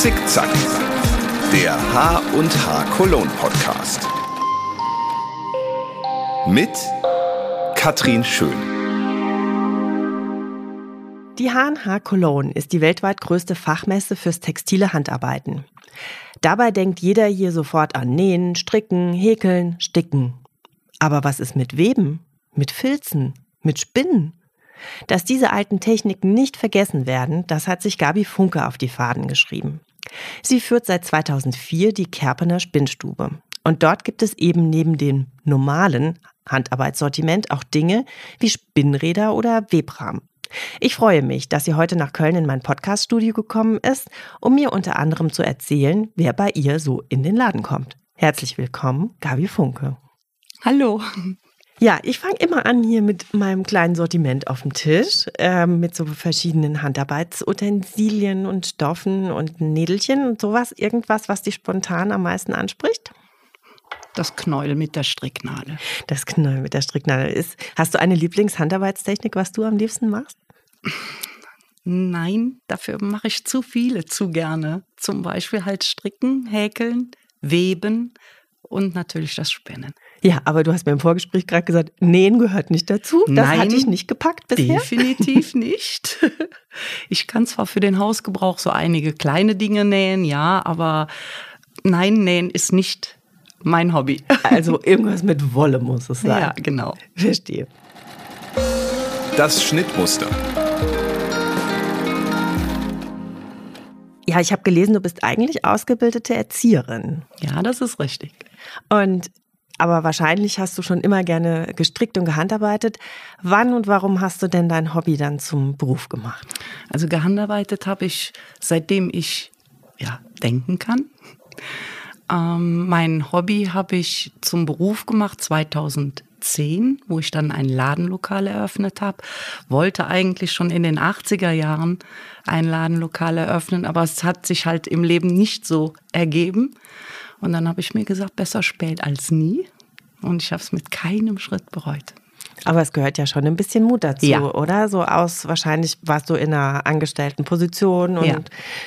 Zickzack, der Haar und Haar Cologne Podcast. Mit Katrin Schön. Die H&H Cologne ist die weltweit größte Fachmesse fürs textile Handarbeiten. Dabei denkt jeder hier sofort an Nähen, Stricken, Häkeln, Sticken. Aber was ist mit Weben, mit Filzen, mit Spinnen? Dass diese alten Techniken nicht vergessen werden, das hat sich Gabi Funke auf die Faden geschrieben. Sie führt seit 2004 die Kerpener Spinnstube. Und dort gibt es eben neben dem normalen Handarbeitssortiment auch Dinge wie Spinnräder oder Webrahmen. Ich freue mich, dass sie heute nach Köln in mein Podcaststudio gekommen ist, um mir unter anderem zu erzählen, wer bei ihr so in den Laden kommt. Herzlich willkommen, Gabi Funke. Hallo. Ja, ich fange immer an hier mit meinem kleinen Sortiment auf dem Tisch, äh, mit so verschiedenen Handarbeitsutensilien und Stoffen und Nädelchen und sowas. Irgendwas, was dich spontan am meisten anspricht? Das Knäuel mit der Stricknadel. Das Knäuel mit der Stricknadel ist. Hast du eine Lieblingshandarbeitstechnik, was du am liebsten machst? Nein, dafür mache ich zu viele, zu gerne. Zum Beispiel halt Stricken, Häkeln, Weben und natürlich das Spinnen. Ja, aber du hast mir im Vorgespräch gerade gesagt, Nähen gehört nicht dazu. Das Nein, hatte ich nicht gepackt bisher. Definitiv nicht. Ich kann zwar für den Hausgebrauch so einige kleine Dinge nähen, ja, aber nein, Nähen ist nicht mein Hobby. Also irgendwas mit Wolle muss es sein. Ja, genau. Verstehe. Das Schnittmuster. Ja, ich habe gelesen, du bist eigentlich ausgebildete Erzieherin. Ja, das ist richtig. Und aber wahrscheinlich hast du schon immer gerne gestrickt und gehandarbeitet. Wann und warum hast du denn dein Hobby dann zum Beruf gemacht? Also gehandarbeitet habe ich seitdem ich ja denken kann. Ähm, mein Hobby habe ich zum Beruf gemacht 2010, wo ich dann ein Ladenlokal eröffnet habe. Wollte eigentlich schon in den 80er Jahren ein Ladenlokal eröffnen, aber es hat sich halt im Leben nicht so ergeben. Und dann habe ich mir gesagt, besser spät als nie. Und ich habe es mit keinem Schritt bereut. Aber es gehört ja schon ein bisschen Mut dazu, ja. oder? So aus, wahrscheinlich warst du in einer angestellten Position und, ja.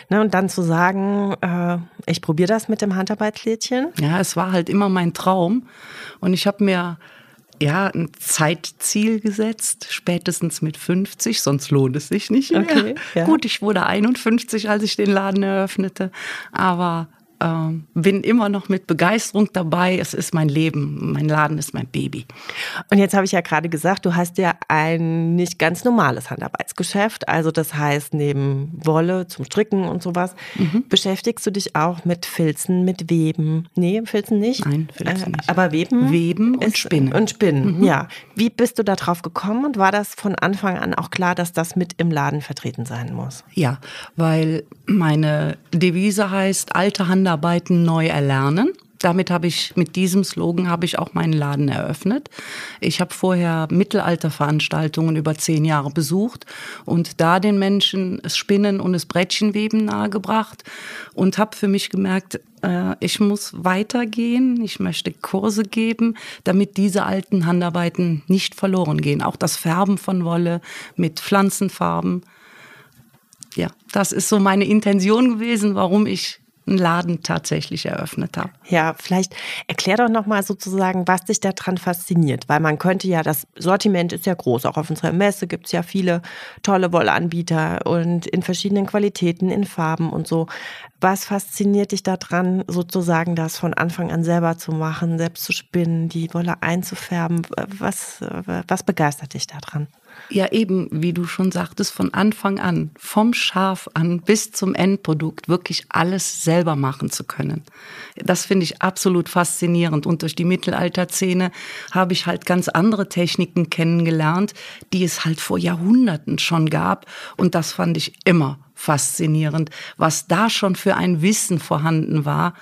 ne, und dann zu sagen, äh, ich probiere das mit dem Handarbeitslädchen. Ja, es war halt immer mein Traum. Und ich habe mir ja, ein Zeitziel gesetzt, spätestens mit 50, sonst lohnt es sich nicht mehr. Okay, ja. Gut, ich wurde 51, als ich den Laden eröffnete, aber ähm, bin immer noch mit Begeisterung dabei. Es ist mein Leben, mein Laden ist mein Baby. Und jetzt habe ich ja gerade gesagt, du hast ja ein nicht ganz normales Handarbeitsgeschäft. Also das heißt, neben Wolle zum Stricken und sowas, mhm. beschäftigst du dich auch mit Filzen, mit Weben? Nee, Filzen nicht? Nein, Filzen äh, nicht. Aber Weben? Weben und Spinnen. Und Spinnen, mhm. ja. Wie bist du da drauf gekommen und war das von Anfang an auch klar, dass das mit im Laden vertreten sein muss? Ja, weil meine Devise heißt, alte Handarbeiten Handarbeiten neu erlernen. Damit habe ich, mit diesem Slogan habe ich auch meinen Laden eröffnet. Ich habe vorher Mittelalterveranstaltungen über zehn Jahre besucht und da den Menschen das Spinnen und das Brettchenweben nahegebracht und habe für mich gemerkt, äh, ich muss weitergehen, ich möchte Kurse geben, damit diese alten Handarbeiten nicht verloren gehen. Auch das Färben von Wolle mit Pflanzenfarben. Ja, das ist so meine Intention gewesen, warum ich einen Laden tatsächlich eröffnet habe. Ja, vielleicht erklär doch noch mal sozusagen, was dich daran fasziniert, weil man könnte ja, das Sortiment ist ja groß, auch auf unserer Messe gibt es ja viele tolle Wollanbieter und in verschiedenen Qualitäten, in Farben und so. Was fasziniert dich daran, sozusagen das von Anfang an selber zu machen, selbst zu spinnen, die Wolle einzufärben? Was, was begeistert dich daran? Ja, eben, wie du schon sagtest, von Anfang an, vom Schaf an bis zum Endprodukt wirklich alles selber machen zu können. Das finde ich absolut faszinierend. Und durch die Mittelalterszene habe ich halt ganz andere Techniken kennengelernt, die es halt vor Jahrhunderten schon gab. Und das fand ich immer faszinierend, was da schon für ein Wissen vorhanden war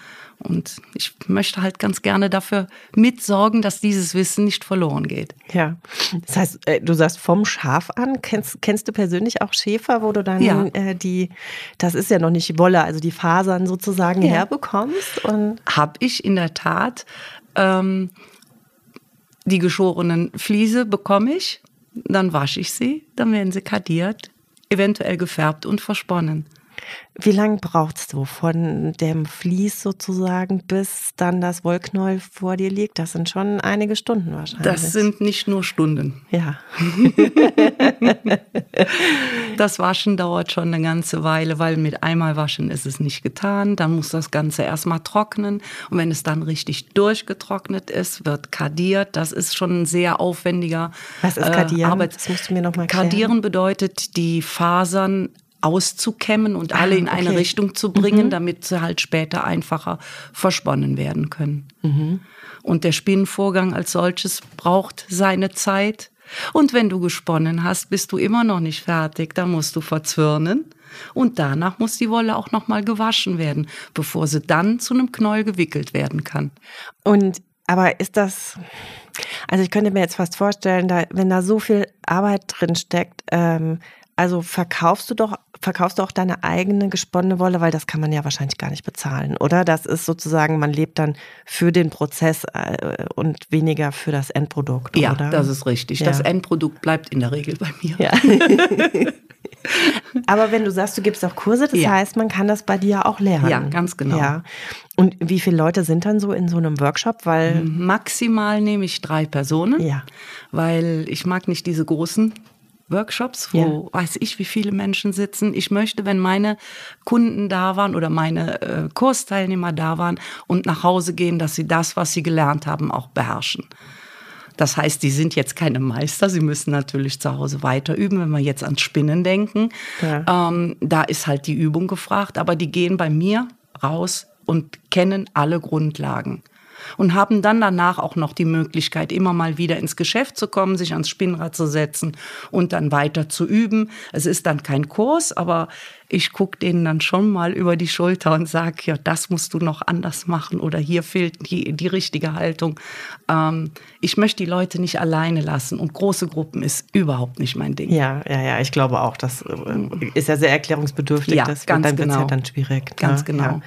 und ich möchte halt ganz gerne dafür mitsorgen, dass dieses Wissen nicht verloren geht. Ja. Das heißt, äh, du sagst vom Schaf an. Kennst, kennst du persönlich auch Schäfer, wo du dann ja. äh, die, das ist ja noch nicht Wolle, also die Fasern sozusagen ja. herbekommst? Und Hab ich in der Tat. Ähm, die geschorenen Fliese bekomme ich, dann wasche ich sie, dann werden sie kadiert, eventuell gefärbt und versponnen. Wie lange brauchst du von dem Vlies sozusagen, bis dann das Wollknäuel vor dir liegt? Das sind schon einige Stunden wahrscheinlich. Das sind nicht nur Stunden. Ja. das Waschen dauert schon eine ganze Weile, weil mit einmal waschen ist es nicht getan. Dann muss das Ganze erstmal trocknen. Und wenn es dann richtig durchgetrocknet ist, wird kadiert. Das ist schon ein sehr aufwendiger Was ist kadieren? Äh, Arbeit. Das musst du mir noch mal erklären. Kadieren bedeutet, die Fasern auszukämmen und alle ah, in eine Richtung zu bringen, mhm. damit sie halt später einfacher versponnen werden können. Mhm. Und der Spinnenvorgang als solches braucht seine Zeit. Und wenn du gesponnen hast, bist du immer noch nicht fertig. Da musst du verzwirnen. Und danach muss die Wolle auch noch mal gewaschen werden, bevor sie dann zu einem Knäuel gewickelt werden kann. Und aber ist das, also ich könnte mir jetzt fast vorstellen, da, wenn da so viel Arbeit drin steckt, ähm, also verkaufst du doch, verkaufst du auch deine eigene gesponnene Wolle, weil das kann man ja wahrscheinlich gar nicht bezahlen, oder? Das ist sozusagen, man lebt dann für den Prozess äh, und weniger für das Endprodukt, ja, oder? das ist richtig. Ja. Das Endprodukt bleibt in der Regel bei mir. Ja. Aber wenn du sagst, du gibst auch Kurse, das ja. heißt, man kann das bei dir auch lernen. Ja, ganz genau. Ja. Und wie viele Leute sind dann so in so einem Workshop? Weil Maximal nehme ich drei Personen, ja. weil ich mag nicht diese großen Workshops, wo ja. weiß ich, wie viele Menschen sitzen. Ich möchte, wenn meine Kunden da waren oder meine äh, Kursteilnehmer da waren und nach Hause gehen, dass sie das, was sie gelernt haben, auch beherrschen. Das heißt, die sind jetzt keine Meister, sie müssen natürlich zu Hause weiter üben, wenn wir jetzt ans Spinnen denken. Ja. Ähm, da ist halt die Übung gefragt, aber die gehen bei mir raus und kennen alle Grundlagen und haben dann danach auch noch die Möglichkeit, immer mal wieder ins Geschäft zu kommen, sich ans Spinnrad zu setzen und dann weiter zu üben. Es ist dann kein Kurs, aber ich gucke denen dann schon mal über die Schulter und sage, ja, das musst du noch anders machen oder hier fehlt die, die richtige Haltung. Ähm, ich möchte die Leute nicht alleine lassen und große Gruppen ist überhaupt nicht mein Ding. Ja, ja, ja, ich glaube auch, das äh, ist ja sehr erklärungsbedürftig. Ja, das, ganz dann genau. Ja dann schwierig. Ganz genau. Ja.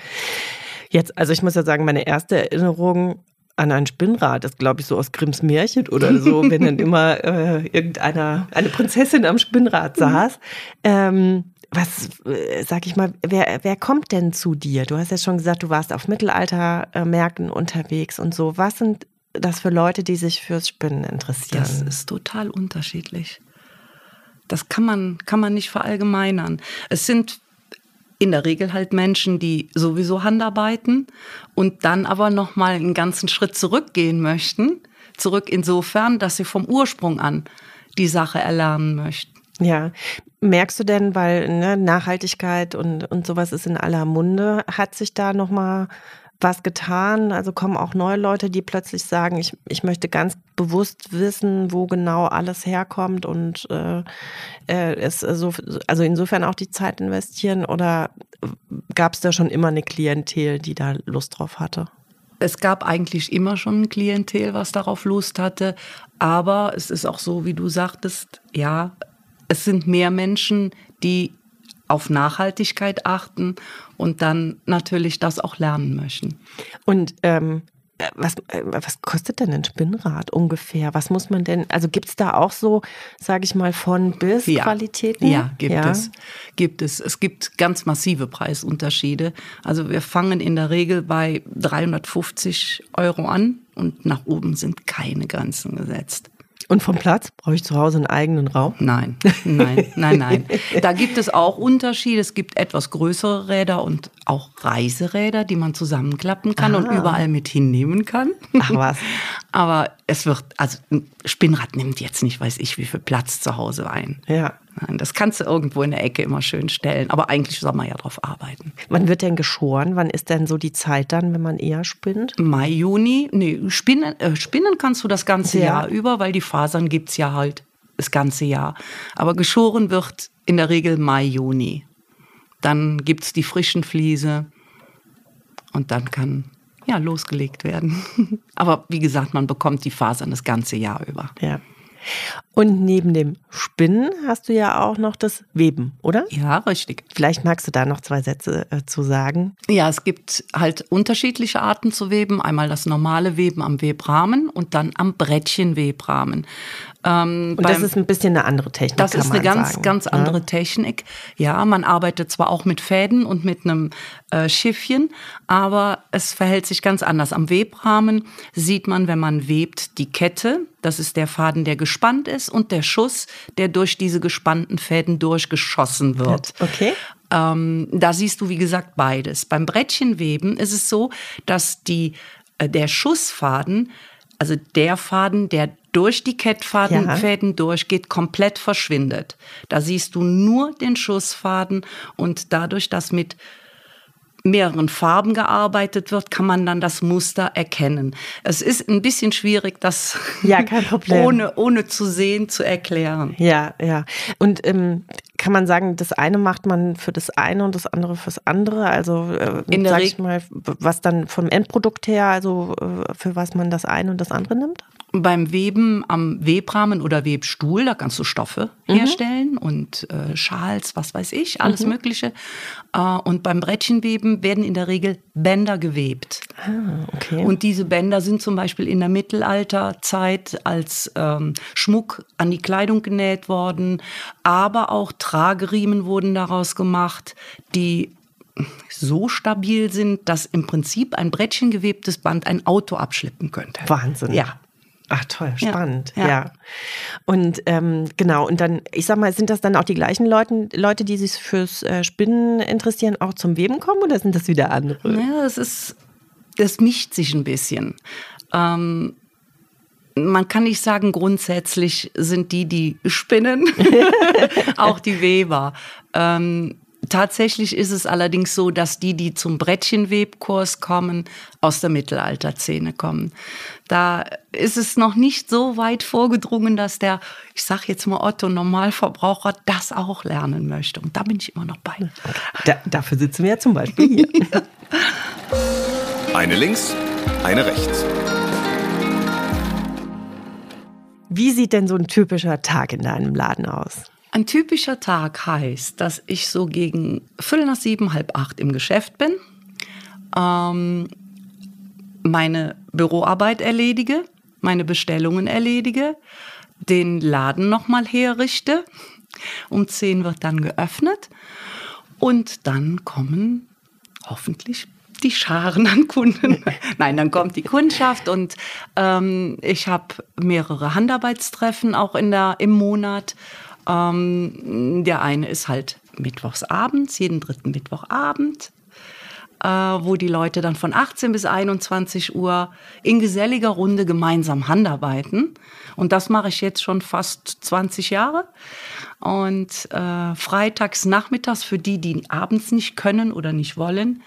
Jetzt, also ich muss ja sagen, meine erste Erinnerung an ein Spinnrad ist, glaube ich, so aus Grimms Märchen oder so, wenn dann immer äh, irgendeiner, eine Prinzessin am Spinnrad saß. Ähm, was, äh, sag ich mal, wer, wer kommt denn zu dir? Du hast ja schon gesagt, du warst auf Mittelaltermärkten unterwegs und so. Was sind das für Leute, die sich fürs Spinnen interessieren? Das ist total unterschiedlich. Das kann man, kann man nicht verallgemeinern. Es sind in der Regel halt Menschen, die sowieso Handarbeiten und dann aber noch mal einen ganzen Schritt zurückgehen möchten. Zurück insofern, dass sie vom Ursprung an die Sache erlernen möchten. Ja, merkst du denn, weil ne, Nachhaltigkeit und, und sowas ist in aller Munde, hat sich da noch mal was getan? Also kommen auch neue Leute, die plötzlich sagen, ich, ich möchte ganz bewusst wissen, wo genau alles herkommt und äh, äh es so, also insofern auch die Zeit investieren oder gab es da schon immer eine Klientel, die da Lust drauf hatte? Es gab eigentlich immer schon ein Klientel, was darauf Lust hatte, aber es ist auch so, wie du sagtest, ja, es sind mehr Menschen, die auf Nachhaltigkeit achten und dann natürlich das auch lernen möchten. Und ähm, was, äh, was kostet denn ein Spinnrad ungefähr? Was muss man denn, also gibt es da auch so, sage ich mal, von bis ja. Qualitäten? Ja, gibt ja. es. Gibt es. Es gibt ganz massive Preisunterschiede. Also wir fangen in der Regel bei 350 Euro an und nach oben sind keine Grenzen gesetzt. Und vom Platz? Brauche ich zu Hause einen eigenen Raum? Nein, nein, nein, nein. Da gibt es auch Unterschiede. Es gibt etwas größere Räder und auch Reiseräder, die man zusammenklappen kann ah. und überall mit hinnehmen kann. Ach was. Aber es wird, also ein Spinnrad nimmt jetzt nicht, weiß ich, wie viel Platz zu Hause ein. Ja. Nein, das kannst du irgendwo in der Ecke immer schön stellen. Aber eigentlich soll man ja drauf arbeiten. Wann wird denn geschoren? Wann ist denn so die Zeit dann, wenn man eher spinnt? Mai, Juni. Nee, spinnen, äh, spinnen kannst du das ganze ja. Jahr über, weil die Fasern gibt es ja halt das ganze Jahr. Aber geschoren wird in der Regel Mai, Juni. Dann gibt es die frischen Fliese und dann kann ja losgelegt werden. Aber wie gesagt, man bekommt die Fasern das ganze Jahr über. Ja. Und neben dem Spinnen hast du ja auch noch das Weben, oder? Ja, richtig. Vielleicht magst du da noch zwei Sätze äh, zu sagen. Ja, es gibt halt unterschiedliche Arten zu weben. Einmal das normale Weben am Webrahmen und dann am Brettchenwebrahmen. Ähm, und das ist ein bisschen eine andere Technik. Das ist eine ganz, sagen. ganz ne? andere ja? Technik. Ja, man arbeitet zwar auch mit Fäden und mit einem äh, Schiffchen, aber es verhält sich ganz anders. Am Webrahmen sieht man, wenn man webt, die Kette. Das ist der Faden, der gespannt ist und der Schuss, der durch diese gespannten Fäden durchgeschossen wird. Okay. Ähm, da siehst du, wie gesagt, beides. Beim Brettchenweben ist es so, dass die, äh, der Schussfaden also der Faden, der durch die Kettfäden ja. durchgeht, komplett verschwindet. Da siehst du nur den Schussfaden und dadurch, dass mit mehreren Farben gearbeitet wird, kann man dann das Muster erkennen. Es ist ein bisschen schwierig, das ja, ohne, ohne zu sehen zu erklären. Ja, ja. Und ähm, kann man sagen, das eine macht man für das eine und das andere fürs andere? Also äh, In sag ich mal, was dann vom Endprodukt her, also äh, für was man das eine und das andere nimmt? Beim Weben am Webrahmen oder Webstuhl, da kannst du Stoffe mhm. herstellen und äh, Schals, was weiß ich, alles mhm. Mögliche. Äh, und beim Brettchenweben werden in der Regel Bänder gewebt. Ah, okay. Und diese Bänder sind zum Beispiel in der Mittelalterzeit als ähm, Schmuck an die Kleidung genäht worden, aber auch Trageriemen wurden daraus gemacht, die so stabil sind, dass im Prinzip ein Brettchen gewebtes Band ein Auto abschleppen könnte. Wahnsinn. Ja. Ach toll, spannend, ja. ja. Und ähm, genau, und dann, ich sag mal, sind das dann auch die gleichen Leute, Leute, die sich fürs äh, Spinnen interessieren, auch zum Weben kommen oder sind das wieder andere? Ja, das ist, das mischt sich ein bisschen. Ähm, man kann nicht sagen, grundsätzlich sind die, die spinnen, auch die Weber. Ähm, Tatsächlich ist es allerdings so, dass die, die zum Brettchenwebkurs kommen, aus der Mittelalterszene kommen. Da ist es noch nicht so weit vorgedrungen, dass der, ich sag jetzt mal Otto Normalverbraucher, das auch lernen möchte. Und da bin ich immer noch bei. Da, dafür sitzen wir ja zum Beispiel hier. Eine links, eine rechts. Wie sieht denn so ein typischer Tag in deinem Laden aus? Ein typischer Tag heißt, dass ich so gegen Viertel nach sieben, halb acht im Geschäft bin, ähm, meine Büroarbeit erledige, meine Bestellungen erledige, den Laden nochmal herrichte. Um zehn wird dann geöffnet und dann kommen hoffentlich die Scharen an Kunden. Nein, dann kommt die Kundschaft und ähm, ich habe mehrere Handarbeitstreffen auch in der, im Monat ähm, der eine ist halt mittwochsabends, jeden dritten Mittwochabend, äh, wo die Leute dann von 18 bis 21 Uhr in geselliger Runde gemeinsam handarbeiten. Und das mache ich jetzt schon fast 20 Jahre. Und äh, freitags nachmittags für die, die abends nicht können oder nicht wollen,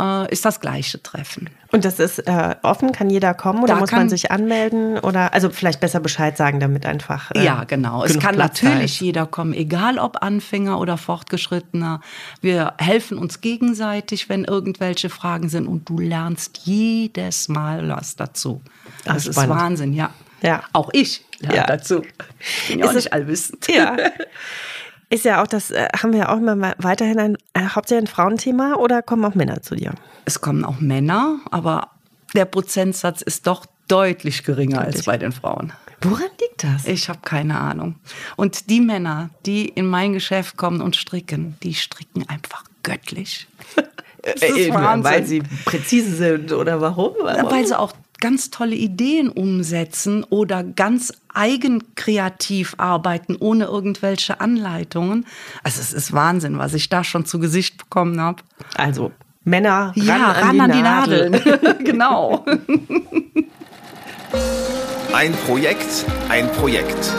äh, ist das gleiche Treffen. Und das ist äh, offen, kann jeder kommen oder da muss man sich anmelden oder also vielleicht besser Bescheid sagen, damit einfach. Äh, ja, genau. Es kann Platz natürlich jeder kommen, egal ob Anfänger oder Fortgeschrittener. Wir helfen uns gegenseitig, wenn irgendwelche Fragen sind und du lernst jedes Mal was dazu. Das Ach, ist Wahnsinn, ja. Ja. Auch ich lerne ja. dazu. Ich bin ja auch nicht allwissend. Ja. Ist ja auch das, äh, haben wir ja auch immer weiterhin ein äh, hauptsächlich ein Frauenthema oder kommen auch Männer zu dir? Es kommen auch Männer, aber der Prozentsatz ist doch deutlich geringer deutlich. als bei den Frauen. Woran liegt das? Ich habe keine Ahnung. Und die Männer, die in mein Geschäft kommen und stricken, die stricken einfach göttlich. Das ist äh, Weil sie präzise sind oder warum? warum? Weil sie auch ganz tolle Ideen umsetzen oder ganz eigenkreativ arbeiten, ohne irgendwelche Anleitungen. Also es ist Wahnsinn, was ich da schon zu Gesicht bekommen habe. Also Männer ran, ja, ran an, die, an die Nadeln. genau. Ein Projekt, ein Projekt.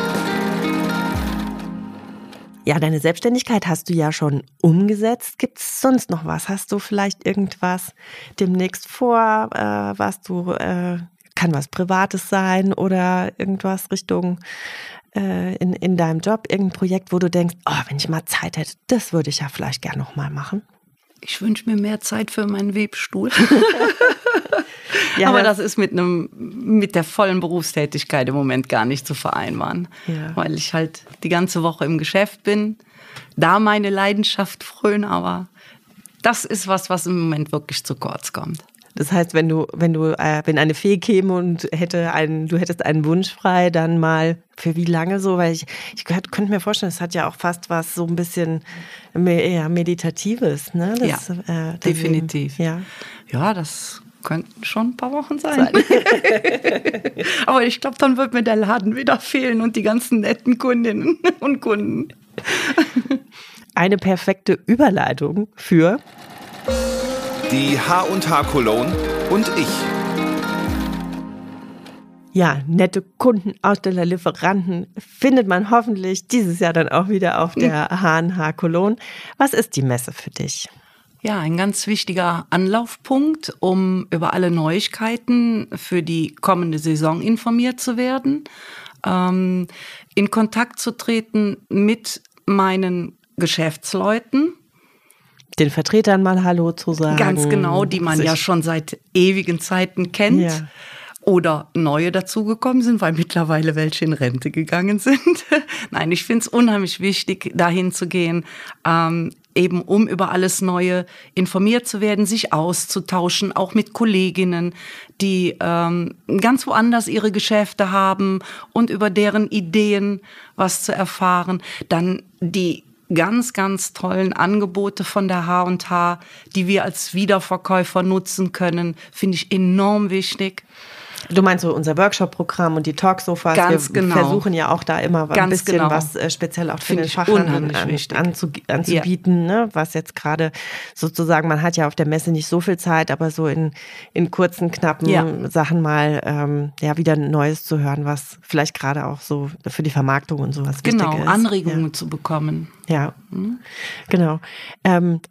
Ja, deine Selbstständigkeit hast du ja schon umgesetzt. Gibt es sonst noch was? Hast du vielleicht irgendwas demnächst vor, äh, was du, äh, kann was Privates sein oder irgendwas Richtung äh, in, in deinem Job, irgendein Projekt, wo du denkst, oh, wenn ich mal Zeit hätte, das würde ich ja vielleicht gerne noch mal machen? Ich wünsche mir mehr Zeit für meinen Webstuhl. Ja, Aber das, das, ist mit einem, mit der vollen Berufstätigkeit im Moment gar nicht zu vereinbaren. Ja. Weil ich halt die ganze Woche im Geschäft bin, da meine Leidenschaft fröne, aber das ist was, was im Moment wirklich zu kurz kommt. Das heißt, wenn du, wenn du, äh, wenn eine Fee käme und hätte einen, du hättest einen Wunsch frei, dann mal für wie lange so? Weil ich, ich könnte mir vorstellen, es hat ja auch fast was so ein bisschen eher Meditatives, ne? Das, ja, äh, definitiv. Ja. ja, das könnten schon ein paar Wochen sein. sein. Aber ich glaube, dann wird mir der Laden wieder fehlen und die ganzen netten Kundinnen und Kunden. Eine perfekte Überleitung für die H&H Cologne und ich. Ja, nette Kunden, Aussteller, Lieferanten findet man hoffentlich dieses Jahr dann auch wieder auf der H&H Cologne. Was ist die Messe für dich? Ja, ein ganz wichtiger Anlaufpunkt, um über alle Neuigkeiten für die kommende Saison informiert zu werden, ähm, in Kontakt zu treten mit meinen Geschäftsleuten, den Vertretern mal Hallo zu sagen. Ganz genau, die man ja schon seit ewigen Zeiten kennt. Ja. Oder neue dazugekommen sind, weil mittlerweile welche in Rente gegangen sind. Nein, ich finde es unheimlich wichtig, dahin zu gehen, ähm, eben um über alles Neue informiert zu werden, sich auszutauschen, auch mit Kolleginnen, die ähm, ganz woanders ihre Geschäfte haben und über deren Ideen was zu erfahren. Dann die ganz, ganz tollen Angebote von der H&H, die wir als Wiederverkäufer nutzen können, finde ich enorm wichtig. Du meinst so unser Workshop-Programm und die Talksofas. Ganz wir genau. versuchen ja auch da immer Ganz ein bisschen genau. was äh, speziell auch für den Fachhandel an, anzu, anzubieten, ja. ne? was jetzt gerade sozusagen, man hat ja auf der Messe nicht so viel Zeit, aber so in, in kurzen, knappen ja. Sachen mal ähm, ja wieder Neues zu hören, was vielleicht gerade auch so für die Vermarktung und sowas genau, wichtig ist. Genau, Anregungen ja. zu bekommen. Ja, mhm. genau. Ähm,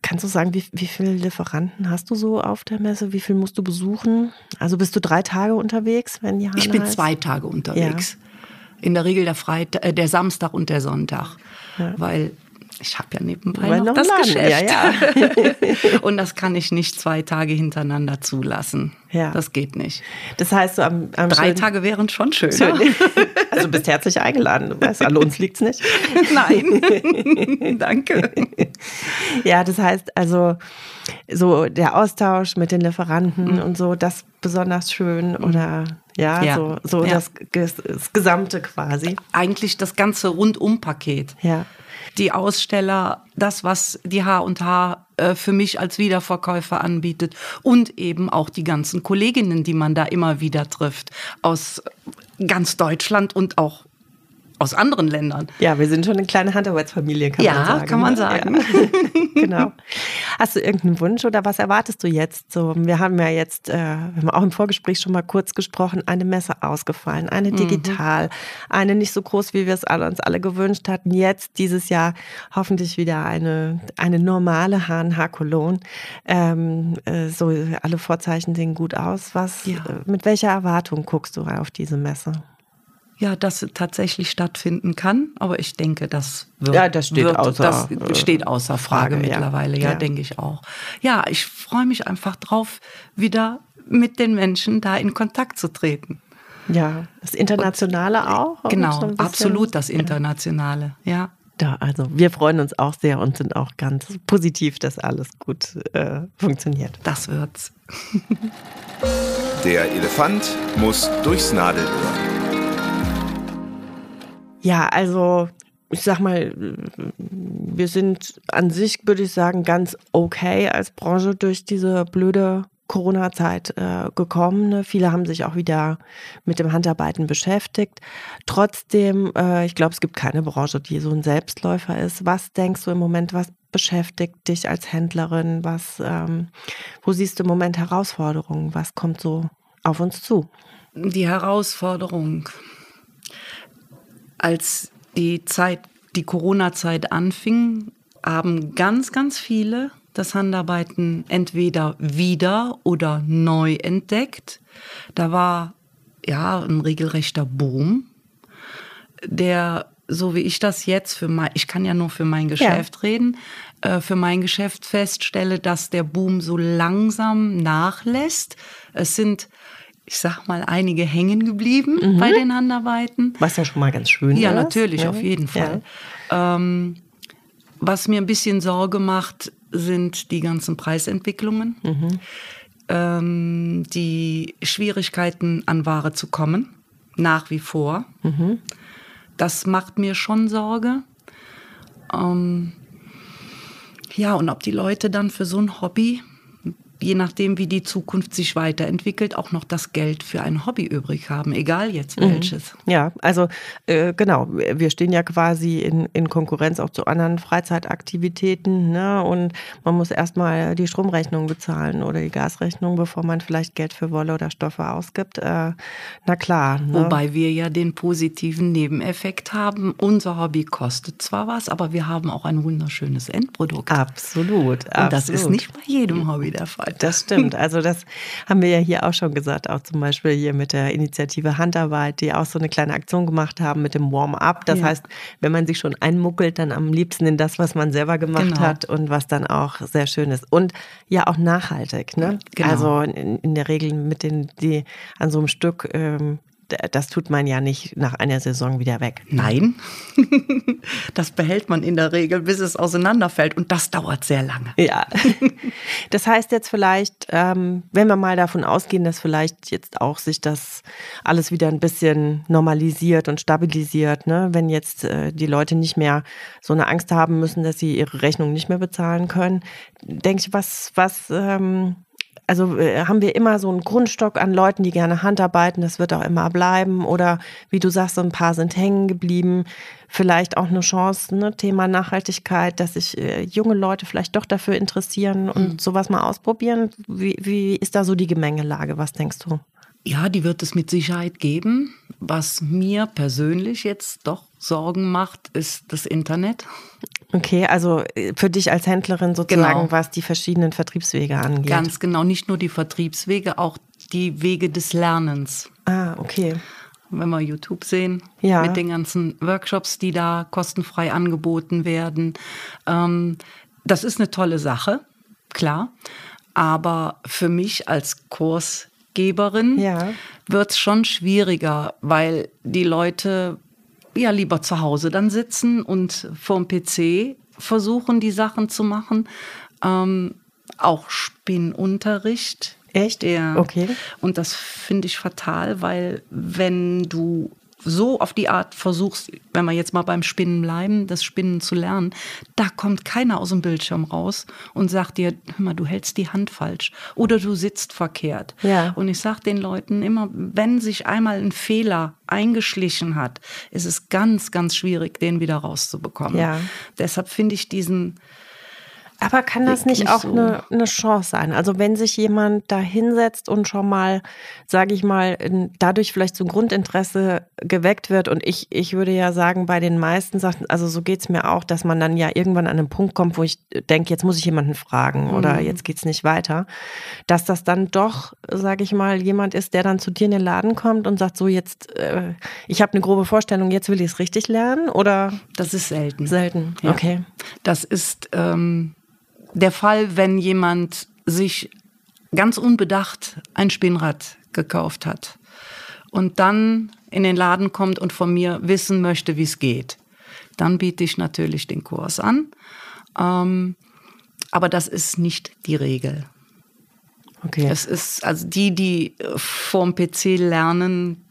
kannst du sagen, wie, wie viele Lieferanten hast du so auf der Messe? Wie viel musst du besuchen? Also bist du drei Tage unterwegs, wenn die Hanna Ich bin heißt? zwei Tage unterwegs. Ja. In der Regel der Freitag, äh, der Samstag und der Sonntag, ja. weil ich habe ja nebenbei noch, noch das Laden. Geschäft. Ja, ja. und das kann ich nicht zwei Tage hintereinander zulassen. Ja. Das geht nicht. Das heißt, so am, am drei Tage wären schon schön. schön. Also bist herzlich eingeladen. Du weißt, an uns liegt es nicht. Nein. Danke. Ja, das heißt also so der Austausch mit den Lieferanten mhm. und so, das besonders schön mhm. oder ja, ja. so, so ja. Das, das Gesamte quasi. Eigentlich das ganze Rundum-Paket. Ja die Aussteller, das, was die H&H äh, für mich als Wiederverkäufer anbietet und eben auch die ganzen Kolleginnen, die man da immer wieder trifft, aus ganz Deutschland und auch aus anderen Ländern. Ja, wir sind schon eine kleine Handarbeitsfamilie, kann ja, man sagen. Ja, kann man ne? sagen. Ja. genau. Hast du irgendeinen Wunsch oder was erwartest du jetzt? So, wir haben ja jetzt, äh, wir haben auch im Vorgespräch schon mal kurz gesprochen, eine Messe ausgefallen, eine mhm. digital, mhm. eine nicht so groß, wie wir es alle, uns alle gewünscht hatten. Jetzt dieses Jahr hoffentlich wieder eine, eine normale H&H Cologne. Ähm, äh, so alle Vorzeichen sehen gut aus. Was, ja. äh, mit welcher Erwartung guckst du auf diese Messe? Ja, das tatsächlich stattfinden kann. Aber ich denke, das wird. Ja, das steht, wird, außer, das äh, steht außer Frage, Frage mittlerweile. Ja, ja, denke ich auch. Ja, ich freue mich einfach drauf, wieder mit den Menschen da in Kontakt zu treten. Ja, das Internationale und, auch. Genau, so absolut das Internationale, ja. Da, also wir freuen uns auch sehr und sind auch ganz positiv, dass alles gut äh, funktioniert. Das wird's. Der Elefant muss durchs Nadelöhr. Ja, also ich sag mal, wir sind an sich, würde ich sagen, ganz okay als Branche durch diese blöde Corona-Zeit äh, gekommen. Ne? Viele haben sich auch wieder mit dem Handarbeiten beschäftigt. Trotzdem, äh, ich glaube, es gibt keine Branche, die so ein Selbstläufer ist. Was denkst du im Moment, was beschäftigt dich als Händlerin? Was, ähm, wo siehst du im Moment Herausforderungen? Was kommt so auf uns zu? Die Herausforderung als die Zeit, die Corona-Zeit anfing, haben ganz, ganz viele das Handarbeiten entweder wieder oder neu entdeckt. Da war ja ein regelrechter Boom, der so wie ich das jetzt für mein, ich kann ja nur für mein Geschäft ja. reden, äh, für mein Geschäft feststelle, dass der Boom so langsam nachlässt. Es sind ich sag mal, einige hängen geblieben mhm. bei den Handarbeiten. Was ja schon mal ganz schön ja, ist. Natürlich, ja, natürlich, auf jeden Fall. Ja. Ähm, was mir ein bisschen Sorge macht, sind die ganzen Preisentwicklungen, mhm. ähm, die Schwierigkeiten an Ware zu kommen, nach wie vor. Mhm. Das macht mir schon Sorge. Ähm, ja, und ob die Leute dann für so ein Hobby je nachdem, wie die Zukunft sich weiterentwickelt, auch noch das Geld für ein Hobby übrig haben, egal jetzt mhm. welches. Ja, also äh, genau, wir stehen ja quasi in, in Konkurrenz auch zu anderen Freizeitaktivitäten ne? und man muss erstmal die Stromrechnung bezahlen oder die Gasrechnung, bevor man vielleicht Geld für Wolle oder Stoffe ausgibt. Äh, na klar. Ne? Wobei wir ja den positiven Nebeneffekt haben, unser Hobby kostet zwar was, aber wir haben auch ein wunderschönes Endprodukt. Absolut. Und das ist nicht bei jedem Hobby der Fall. Das stimmt. Also das haben wir ja hier auch schon gesagt, auch zum Beispiel hier mit der Initiative Handarbeit, die auch so eine kleine Aktion gemacht haben mit dem Warm-up. Das ja. heißt, wenn man sich schon einmuckelt, dann am liebsten in das, was man selber gemacht genau. hat und was dann auch sehr schön ist. Und ja auch nachhaltig. Ne? Genau. Also in, in, der Regel mit den, die an so einem Stück ähm, das tut man ja nicht nach einer Saison wieder weg. Nein, das behält man in der Regel, bis es auseinanderfällt und das dauert sehr lange. Ja, das heißt jetzt vielleicht, ähm, wenn wir mal davon ausgehen, dass vielleicht jetzt auch sich das alles wieder ein bisschen normalisiert und stabilisiert, ne? wenn jetzt äh, die Leute nicht mehr so eine Angst haben müssen, dass sie ihre Rechnung nicht mehr bezahlen können, denke ich, was, was ähm, also äh, haben wir immer so einen Grundstock an Leuten, die gerne Handarbeiten, das wird auch immer bleiben. Oder wie du sagst, so ein paar sind hängen geblieben. Vielleicht auch eine Chance, ne, Thema Nachhaltigkeit, dass sich äh, junge Leute vielleicht doch dafür interessieren und mhm. sowas mal ausprobieren. Wie, wie ist da so die Gemengelage? Was denkst du? Ja, die wird es mit Sicherheit geben. Was mir persönlich jetzt doch Sorgen macht, ist das Internet. Okay, also äh, für dich als Händlerin sozusagen, genau. was die verschiedenen Vertriebswege angeht. Ganz genau, nicht nur die Vertriebswege, auch die Wege des Lernens. Ah, okay. Wenn wir YouTube sehen, ja. mit den ganzen Workshops, die da kostenfrei angeboten werden. Ähm, das ist eine tolle Sache, klar. Aber für mich als Kursgeberin ja. wird es schon schwieriger, weil die Leute ja lieber zu Hause dann sitzen und vorm PC versuchen, die Sachen zu machen. Ähm, auch Spinnunterricht. Echt? Ja. Okay. Und das finde ich fatal, weil wenn du so auf die Art versuchst, wenn wir jetzt mal beim Spinnen bleiben, das Spinnen zu lernen, da kommt keiner aus dem Bildschirm raus und sagt dir, hör mal, du hältst die Hand falsch oder du sitzt verkehrt. Ja. Und ich sage den Leuten immer, wenn sich einmal ein Fehler eingeschlichen hat, ist es ganz, ganz schwierig, den wieder rauszubekommen. Ja. Deshalb finde ich diesen aber kann das nicht auch so. eine, eine Chance sein? Also wenn sich jemand da hinsetzt und schon mal, sage ich mal, dadurch vielleicht so ein Grundinteresse geweckt wird und ich, ich würde ja sagen, bei den meisten Sachen, also so geht es mir auch, dass man dann ja irgendwann an einen Punkt kommt, wo ich denke, jetzt muss ich jemanden fragen oder mhm. jetzt geht es nicht weiter, dass das dann doch, sage ich mal, jemand ist, der dann zu dir in den Laden kommt und sagt, so jetzt, äh, ich habe eine grobe Vorstellung, jetzt will ich es richtig lernen oder? Das ist selten. Selten, ja. okay. Das ist... Ähm der Fall, wenn jemand sich ganz unbedacht ein Spinnrad gekauft hat und dann in den Laden kommt und von mir wissen möchte, wie es geht. Dann biete ich natürlich den Kurs an. Ähm, aber das ist nicht die Regel. Okay. Es ist, also die, die vorm PC lernen,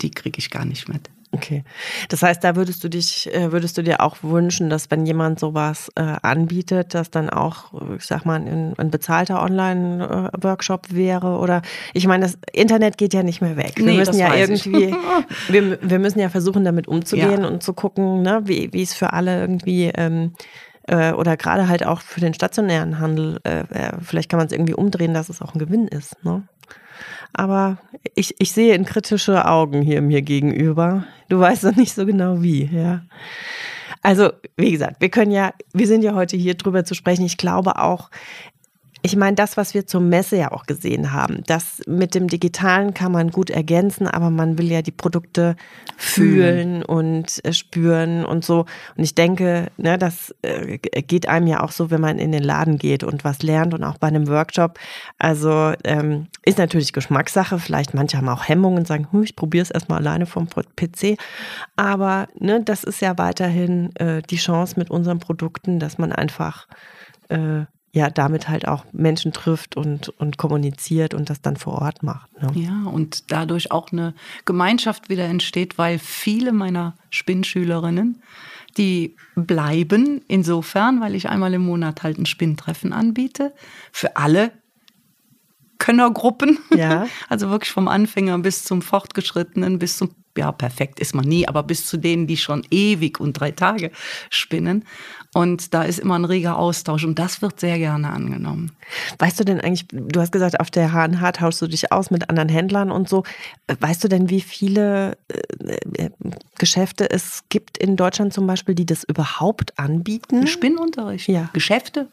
die kriege ich gar nicht mit. Okay. Das heißt, da würdest du dich, äh, würdest du dir auch wünschen, dass wenn jemand sowas äh, anbietet, dass dann auch, ich sag mal, ein, ein bezahlter Online-Workshop wäre? Oder ich meine, das Internet geht ja nicht mehr weg. Wir nee, müssen ja irgendwie, wir, wir müssen ja versuchen, damit umzugehen ja. und zu gucken, ne, wie, wie es für alle irgendwie ähm, äh, oder gerade halt auch für den stationären Handel, äh, äh vielleicht kann man es irgendwie umdrehen, dass es auch ein Gewinn ist. Ne? Aber ich, ich sehe in kritische Augen hier mir gegenüber. Du weißt noch nicht so genau wie, ja. Also, wie gesagt, wir können ja, wir sind ja heute hier drüber zu sprechen. Ich glaube auch, ich meine, das, was wir zur Messe ja auch gesehen haben, das mit dem Digitalen kann man gut ergänzen, aber man will ja die Produkte fühlen und äh, spüren und so. Und ich denke, ne, das äh, geht einem ja auch so, wenn man in den Laden geht und was lernt und auch bei einem Workshop. Also ähm, ist natürlich Geschmackssache. Vielleicht manche haben auch Hemmungen und sagen, hm, ich probiere es erstmal alleine vom PC. Aber ne, das ist ja weiterhin äh, die Chance mit unseren Produkten, dass man einfach äh, ja damit halt auch Menschen trifft und, und kommuniziert und das dann vor Ort macht. Ne? Ja, und dadurch auch eine Gemeinschaft wieder entsteht, weil viele meiner Spinnschülerinnen, die bleiben insofern, weil ich einmal im Monat halt ein Spinntreffen anbiete, für alle Könnergruppen. Ja. Also wirklich vom Anfänger bis zum Fortgeschrittenen, bis zum ja, perfekt ist man nie, aber bis zu denen, die schon ewig und drei Tage spinnen. Und da ist immer ein reger Austausch und das wird sehr gerne angenommen. Weißt du denn eigentlich, du hast gesagt, auf der HNH tauschst du dich aus mit anderen Händlern und so. Weißt du denn, wie viele äh, äh, Geschäfte es gibt in Deutschland zum Beispiel, die das überhaupt anbieten? Spinnunterricht? Ja. Geschäfte?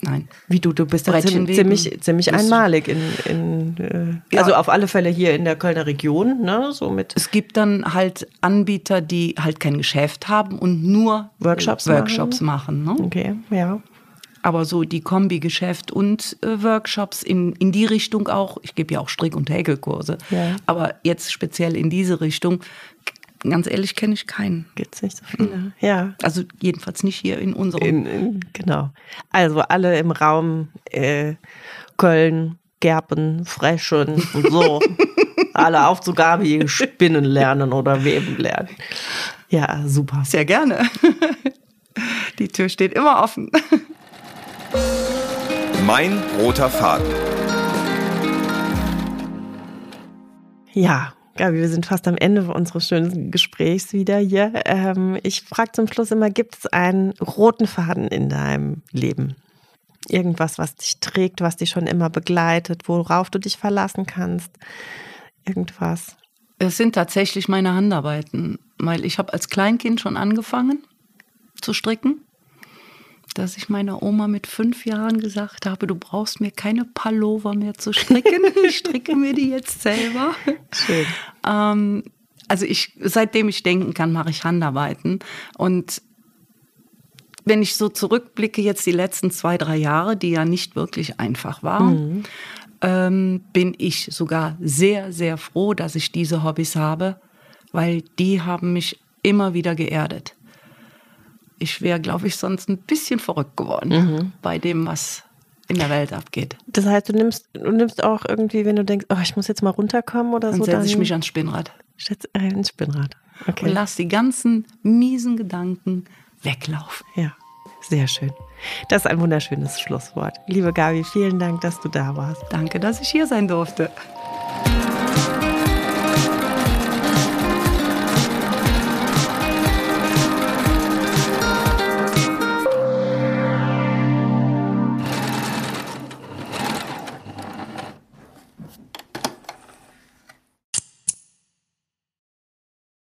Nein. Wie du, du bist ja ziemlich, ziemlich einmalig in, in äh, ja. also auf alle Fälle hier in der Kölner Region, ne, so mit. Es gibt dann halt Anbieter, die halt kein Geschäft haben und nur Workshops, Workshops machen. machen ne? Okay, ja. Aber so die Kombi-Geschäft und äh, Workshops in, in die Richtung auch. Ich gebe ja auch Strick- und Häkelkurse. Ja. Aber jetzt speziell in diese Richtung ganz ehrlich kenne ich keinen. Gibt es nicht so viele, hm. ja. Also jedenfalls nicht hier in unserem. In, in, genau. Also alle im Raum äh, Köln, Gerpen, Freschen und so. alle auf zu Gabi spinnen lernen oder weben lernen. Ja, super. Sehr gerne. Die Tür steht immer offen. Mein roter Faden. Ja, Gabi, wir sind fast am Ende unseres schönen Gesprächs wieder hier. Ähm, ich frage zum Schluss immer, gibt es einen roten Faden in deinem Leben? Irgendwas, was dich trägt, was dich schon immer begleitet, worauf du dich verlassen kannst? Irgendwas? Es sind tatsächlich meine Handarbeiten, weil ich habe als Kleinkind schon angefangen zu stricken dass ich meiner Oma mit fünf Jahren gesagt habe, du brauchst mir keine Pullover mehr zu stricken. Ich stricke mir die jetzt selber. Schön. Ähm, also ich, seitdem ich denken kann, mache ich Handarbeiten. Und wenn ich so zurückblicke, jetzt die letzten zwei, drei Jahre, die ja nicht wirklich einfach waren, mhm. ähm, bin ich sogar sehr, sehr froh, dass ich diese Hobbys habe, weil die haben mich immer wieder geerdet ich wäre, glaube ich, sonst ein bisschen verrückt geworden mhm. bei dem, was in der Welt abgeht. Das heißt, du nimmst, du nimmst auch irgendwie, wenn du denkst, oh, ich muss jetzt mal runterkommen oder dann so. Setze dann setze ich mich ans Spinnrad. Setz, äh, ins Spinnrad. Okay. Und lass die ganzen miesen Gedanken weglaufen. Ja, sehr schön. Das ist ein wunderschönes Schlusswort. Liebe Gabi, vielen Dank, dass du da warst. Danke, dass ich hier sein durfte.